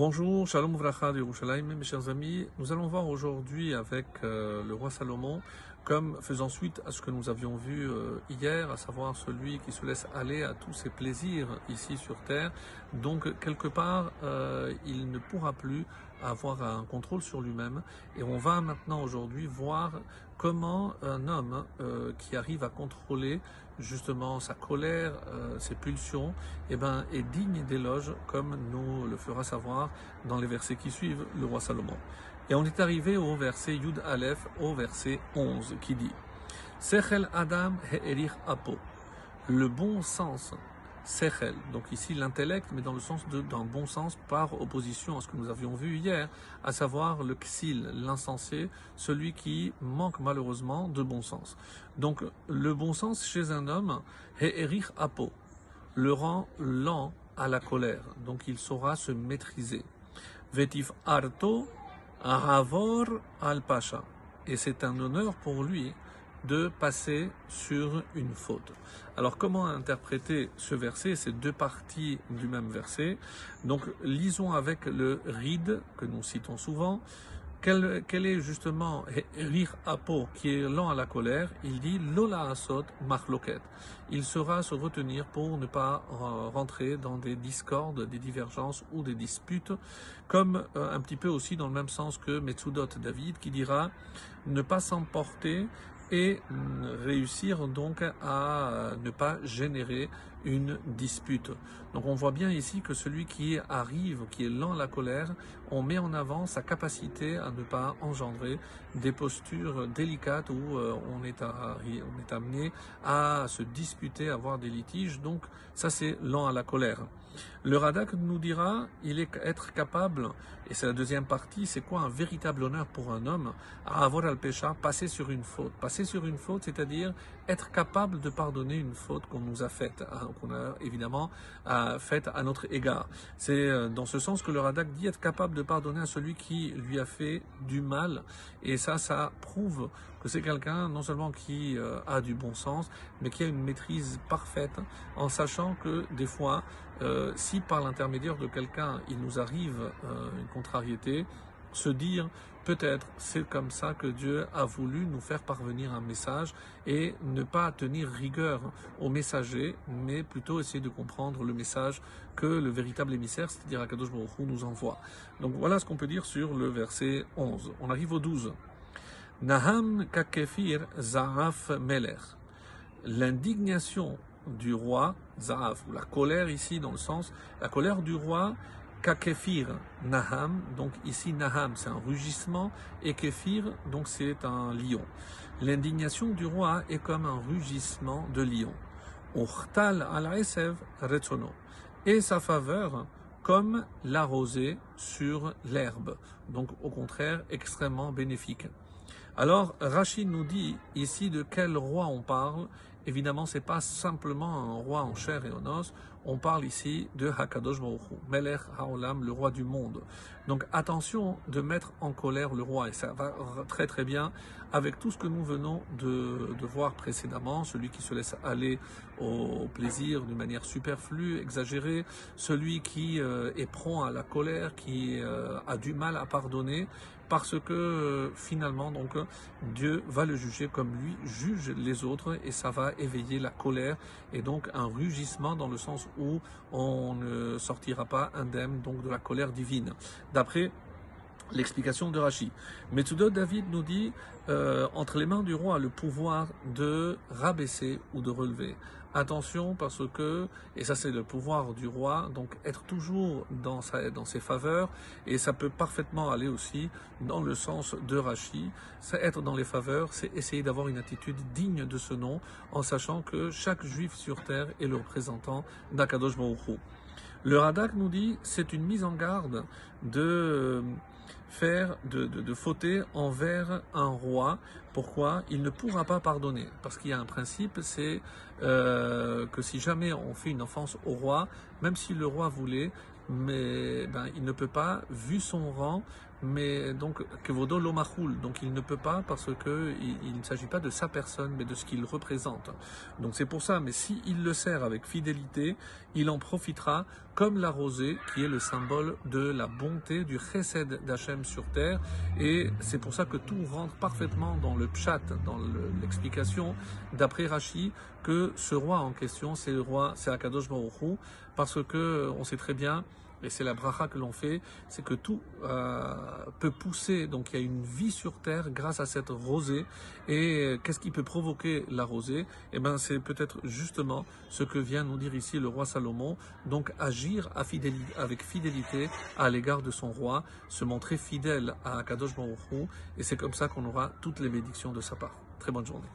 Bonjour, Shalom Vracha de Yerushalayim, mes chers amis. Nous allons voir aujourd'hui avec euh, le roi Salomon, comme faisant suite à ce que nous avions vu euh, hier, à savoir celui qui se laisse aller à tous ses plaisirs ici sur terre. Donc, quelque part, euh, il ne pourra plus avoir un contrôle sur lui-même. Et on va maintenant aujourd'hui voir comment un homme euh, qui arrive à contrôler justement sa colère, euh, ses pulsions, eh ben, est digne d'éloge, comme nous le fera savoir dans les versets qui suivent le roi Salomon. Et on est arrivé au verset Yud Aleph, au verset 11, qui dit Sechel Adam He'erich Apo. Le bon sens Sechel, donc ici l'intellect, mais dans le sens d'un bon sens par opposition à ce que nous avions vu hier, à savoir le xil, l'insensé, celui qui manque malheureusement de bon sens. Donc le bon sens chez un homme, He'erich Apo, le rend lent à la colère, donc il saura se maîtriser. Vetif Arto, al-Pasha. Et c'est un honneur pour lui de passer sur une faute. Alors comment interpréter ce verset, ces deux parties du même verset Donc lisons avec le ride que nous citons souvent. Quel, est justement rire apo qui est lent à la colère? Il dit lola asot marloket. Il sera se retenir pour ne pas rentrer dans des discordes, des divergences ou des disputes, comme euh, un petit peu aussi dans le même sens que Metsudot David qui dira ne pas s'emporter et réussir donc à ne pas générer une dispute. Donc on voit bien ici que celui qui arrive, qui est lent à la colère, on met en avant sa capacité à ne pas engendrer des postures délicates où euh, on est amené à se disputer, à avoir des litiges. Donc ça c'est lent à la colère. Le Radak nous dira, il est être capable, et c'est la deuxième partie, c'est quoi un véritable honneur pour un homme à avoir al pécha, passer sur une faute. Passer sur une faute, c'est-à-dire être capable de pardonner une faute qu'on nous a faite, hein, qu'on a évidemment faite à notre égard. C'est euh, dans ce sens que le Radak dit être capable de pardonner à celui qui lui a fait du mal. Et ça, ça prouve que c'est quelqu'un non seulement qui euh, a du bon sens, mais qui a une maîtrise parfaite en sachant que des fois, euh, si par l'intermédiaire de quelqu'un il nous arrive euh, une contrariété, se dire peut-être c'est comme ça que Dieu a voulu nous faire parvenir un message et ne pas tenir rigueur au messager, mais plutôt essayer de comprendre le message que le véritable émissaire, c'est-à-dire Akadosh Baruch nous envoie. Donc voilà ce qu'on peut dire sur le verset 11. On arrive au 12. Naham kakefir zaaf meler. L'indignation du roi, zaaf, ou la colère ici dans le sens, la colère du roi, kakefir naham, donc ici naham c'est un rugissement, et kefir donc c'est un lion. L'indignation du roi est comme un rugissement de lion. Urtal al retsono. Et sa faveur comme la rosée sur l'herbe. Donc au contraire extrêmement bénéfique. Alors, Rachid nous dit ici de quel roi on parle. Évidemment, c'est pas simplement un roi en chair et en os. On parle ici de Hakadosh Baruch Melech Haolam, le roi du monde. Donc attention de mettre en colère le roi, et ça va très très bien avec tout ce que nous venons de, voir précédemment, celui qui se laisse aller au, plaisir d'une manière superflue, exagérée, celui qui euh, est prompt à la colère, qui euh, a du mal à pardonner, parce que euh, finalement donc Dieu va le juger comme lui juge les autres et ça va éveiller la colère et donc un rugissement dans le sens où on ne sortira pas indemne donc de la colère divine. D'après l'explication de Rachi. Metsudo David nous dit euh, entre les mains du roi le pouvoir de rabaisser ou de relever. Attention parce que, et ça c'est le pouvoir du roi, donc être toujours dans, sa, dans ses faveurs, et ça peut parfaitement aller aussi dans le sens de Rachi. Être dans les faveurs, c'est essayer d'avoir une attitude digne de ce nom, en sachant que chaque juif sur terre est le représentant d'Akadosh Baruch Le Radak nous dit c'est une mise en garde de faire de, de, fauter envers un roi. Pourquoi Il ne pourra pas pardonner? Parce qu'il y a un principe, c'est euh, que si jamais on fait une offense au roi, même si le roi voulait, mais ben, il ne peut pas, vu son rang, mais donc que vaudou l'omachoul, donc il ne peut pas parce que il, ne s'agit pas de sa personne, mais de ce qu'il représente. Donc c'est pour ça. Mais si il le sert avec fidélité, il en profitera comme la rosée, qui est le symbole de la bonté du chesed d'Hachem sur terre. Et c'est pour ça que tout rentre parfaitement dans le pshat, dans l'explication d'après Rashi, que ce roi en question, c'est le roi, c'est Akadosh Baruch parce que on sait très bien et c'est la bracha que l'on fait, c'est que tout euh, peut pousser, donc il y a une vie sur terre grâce à cette rosée. Et qu'est-ce qui peut provoquer la rosée? Eh bien, c'est peut-être justement ce que vient nous dire ici le roi Salomon, donc agir avec fidélité à l'égard de son roi, se montrer fidèle à Kadosh Baruch et c'est comme ça qu'on aura toutes les bénédictions de sa part. Très bonne journée.